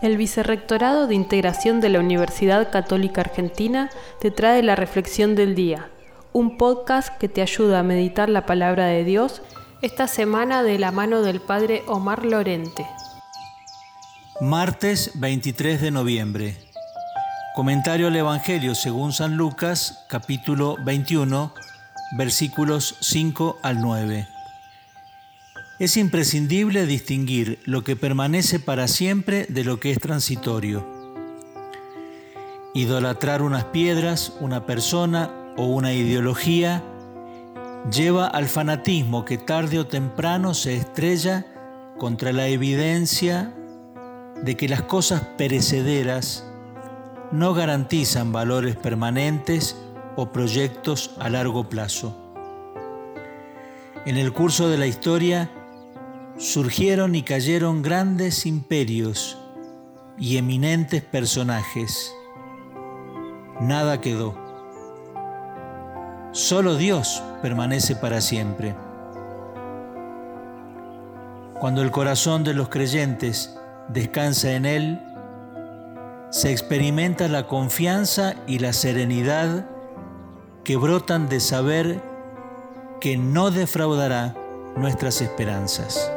El Vicerrectorado de Integración de la Universidad Católica Argentina te trae la Reflexión del Día, un podcast que te ayuda a meditar la palabra de Dios esta semana de la mano del Padre Omar Lorente. Martes 23 de noviembre. Comentario al Evangelio según San Lucas, capítulo 21, versículos 5 al 9. Es imprescindible distinguir lo que permanece para siempre de lo que es transitorio. Idolatrar unas piedras, una persona o una ideología lleva al fanatismo que tarde o temprano se estrella contra la evidencia de que las cosas perecederas no garantizan valores permanentes o proyectos a largo plazo. En el curso de la historia, surgieron y cayeron grandes imperios y eminentes personajes. Nada quedó. Solo Dios permanece para siempre. Cuando el corazón de los creyentes descansa en Él, se experimenta la confianza y la serenidad que brotan de saber que no defraudará nuestras esperanzas.